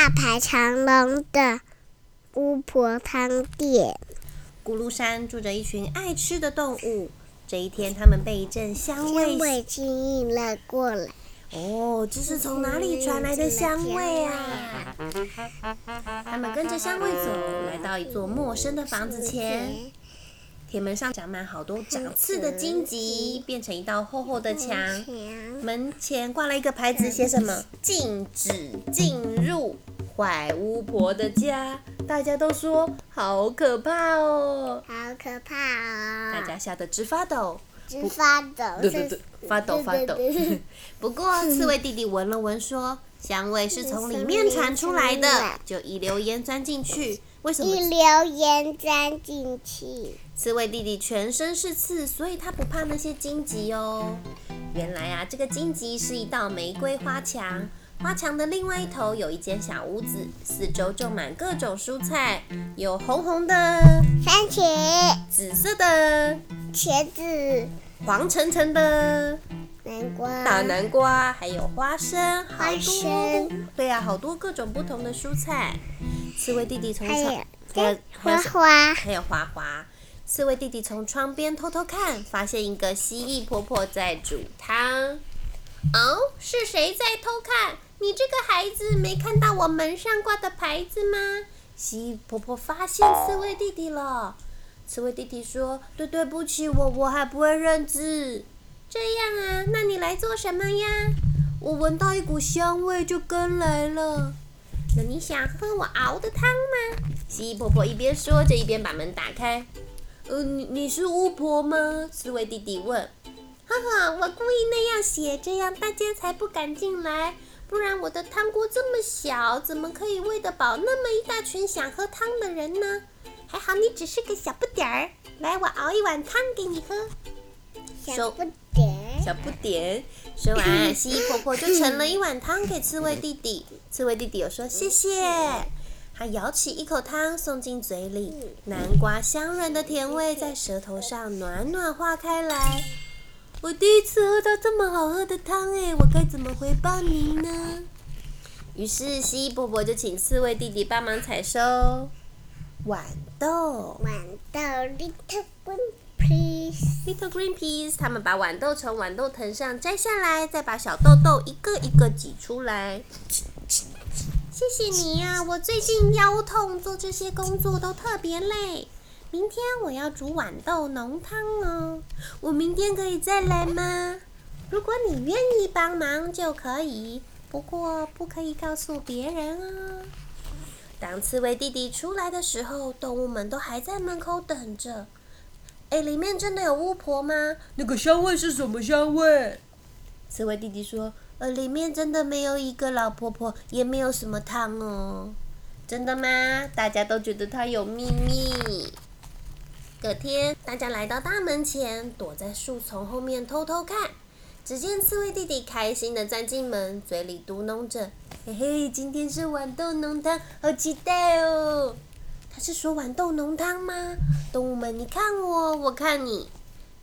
大排长龙的巫婆汤店。咕噜山住着一群爱吃的动物。这一天，他们被一阵香味味吸引了过来。哦，这是从哪里传来的香味啊？他们跟着香味走，来到一座陌生的房子前。铁门上长满好多长刺的荆棘，变成一道厚厚的墙。门前挂了一个牌子，写什么？禁止进入坏巫婆的家。大家都说好可怕哦，好可怕哦！大家吓得直发抖，直发抖，对对对，发抖发抖。不过刺猬弟弟闻了闻，说香味是从里面 传出来的，就一溜烟钻进去。为什么？一溜烟钻进去。刺猬弟弟全身是刺，所以他不怕那些荆棘哦。原来啊，这个荆棘是一道玫瑰花墙。花墙的另外一头有一间小屋子，四周种满各种蔬菜，有红红的番茄，紫色的茄子，黄橙橙的南瓜，大南瓜，还有花生，花生，对啊，好多各种不同的蔬菜。刺猬弟弟从还窗，有花花，还有花花。刺猬弟弟从窗边偷偷看，发现一个蜥蜴婆婆在煮汤。哦，是谁在偷看？你这个孩子没看到我门上挂的牌子吗？蜥蜴婆婆发现刺猬弟弟了。刺猬弟弟说：“对，对不起，我我还不会认字。”这样啊，那你来做什么呀？我闻到一股香味就跟来了。那你想喝我熬的汤吗？蜥蜴婆婆一边说着，一边把门打开。呃，你你是巫婆吗？刺猬弟弟问。哈哈，我故意那样写，这样大家才不敢进来。不然我的汤锅这么小，怎么可以喂得饱那么一大群想喝汤的人呢？还好你只是个小不点儿，来，我熬一碗汤给你喝。小不点，小不点。说完，蜥蜴婆婆就盛了一碗汤给刺猬弟弟。刺猬弟弟又说谢谢。他舀起一口汤送进嘴里，南瓜香软的甜味在舌头上暖暖化开来。我第一次喝到这么好喝的汤哎，我该怎么回报您呢？于是蜥蜴伯伯就请刺猬弟弟帮忙采收豌豆。豌豆 peas，little green peas。他们把豌豆从豌豆藤上摘下来，再把小豆豆一个一个挤出来。谢谢你呀，我最近腰痛，做这些工作都特别累。明天我要煮豌豆浓汤哦，我明天可以再来吗？如果你愿意帮忙就可以，不过不可以告诉别人哦。当刺猬弟弟出来的时候，动物们都还在门口等着。哎，里面真的有巫婆吗？那个香味是什么香味？刺猬弟弟说：“呃，里面真的没有一个老婆婆，也没有什么汤哦。”真的吗？大家都觉得它有秘密。隔天，大家来到大门前，躲在树丛后面偷偷看。只见刺猬弟弟开心的钻进门，嘴里嘟哝着：“嘿嘿，今天是豌豆浓汤，好期待哦！”他是说豌豆浓汤吗？动物们，你看我，我看你。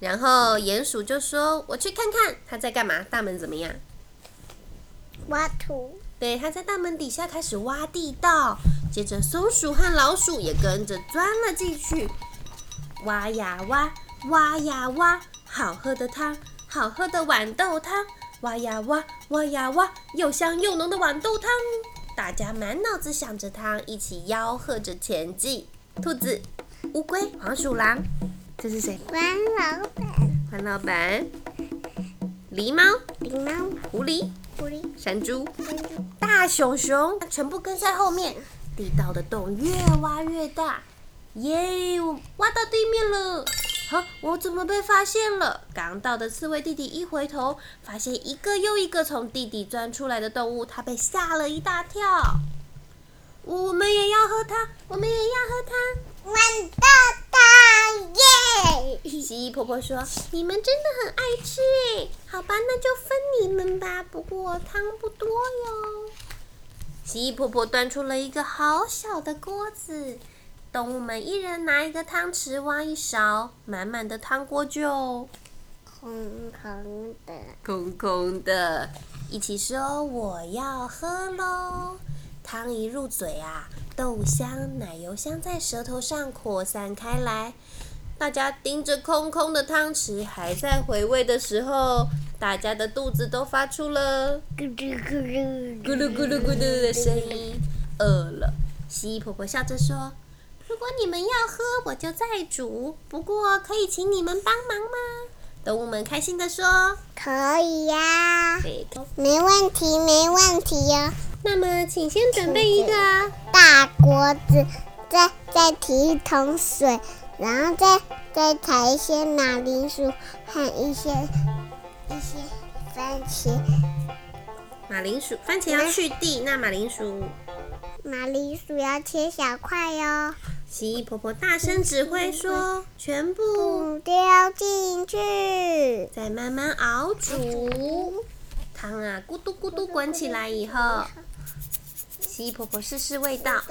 然后鼹鼠就说：“我去看看他在干嘛。”大门怎么样？挖土。对，他在大门底下开始挖地道。接着，松鼠和老鼠也跟着钻了进去。挖呀挖，挖呀挖，好喝的汤，好喝的豌豆汤。挖呀挖，挖呀挖，又香又浓的豌豆汤。大家满脑子想着它，一起吆喝着前进。兔子、乌龟、黄鼠狼，这是谁？黄老板。黄老板。狸猫。狸猫。狐狸。狐狸。山猪。大熊熊，全部跟在后面。地道的洞越挖越大。耶！我挖到地面了。哈，我怎么被发现了？刚到的刺猬弟弟一回头，发现一个又一个从地底钻出来的动物，他被吓了一大跳。我们也要喝汤，我们也要喝汤。豌豆汤耶！蜥蜴婆婆说：“你们真的很爱吃诶。好吧，那就分你们吧。不过汤不多哟。”蜥蜴婆婆端出了一个好小的锅子。动物们一人拿一个汤匙，挖一勺，满满的汤锅就空空的，空空的。一起说：“我要喝喽！”汤一入嘴啊，豆香、奶油香在舌头上扩散开来。大家盯着空空的汤匙，还在回味的时候，大家的肚子都发出了咕噜咕噜咕噜咕噜咕噜的声音，饿了。蜥蜴婆婆笑着说：“如果你们要喝，我就再煮。不过可以请你们帮忙吗？”动物们开心的说可以呀、：“对。没问题，没问题哦。那么，请先准备一个啊大锅子，再再提一桶水，然后再再采一些马铃薯和一些一些番茄。马铃薯，番茄要去蒂，那马铃薯。”马铃薯要切小块哟、蜥蜴婆婆大声指挥说：“全部不丢进去。再慢慢熬煮。汤啊，咕嘟咕嘟滚起来以后，蜥蜴婆婆试试味道，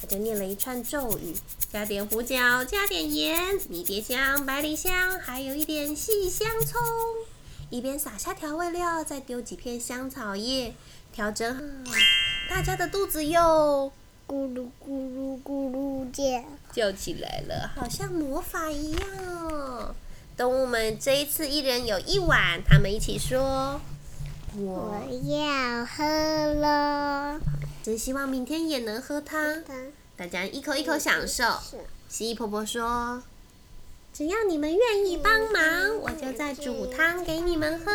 她就念了一串咒语：加点胡椒，加点盐，迷迭香、百里香，还有一点细香葱。一边撒下调味料，再丢几片香草叶，调整好，大家的肚子又咕噜咕噜咕噜叫，叫起来了，好像魔法一样哦。动物们这一次一人有一碗，他们一起说：“我我要喝了。真希望明天也能喝汤。”大家一口一口享受。蜥蜴婆婆说：“只要你们愿意帮忙，我就再煮汤给你们喝。”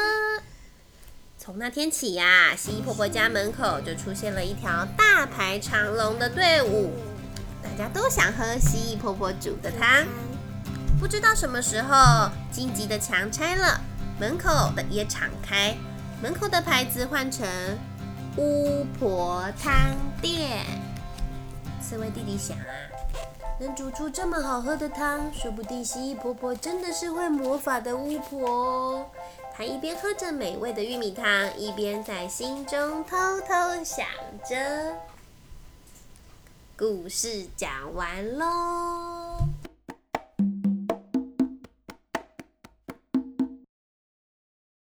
从那天起呀、蜥蜴婆婆家门口就出现了一条大排长龙的队伍，大家都想喝蜥蜴婆婆煮的汤。不知道什么时候，荆棘的墙拆了，门口的也敞开，门口的牌子换成“巫婆汤店”。刺猬弟弟想啊，能煮出这么好喝的汤，说不定蜥蜴婆婆真的是会魔法的巫婆哦。他一边喝着美味的玉米汤，一边在心中偷偷想着。故事讲完喽。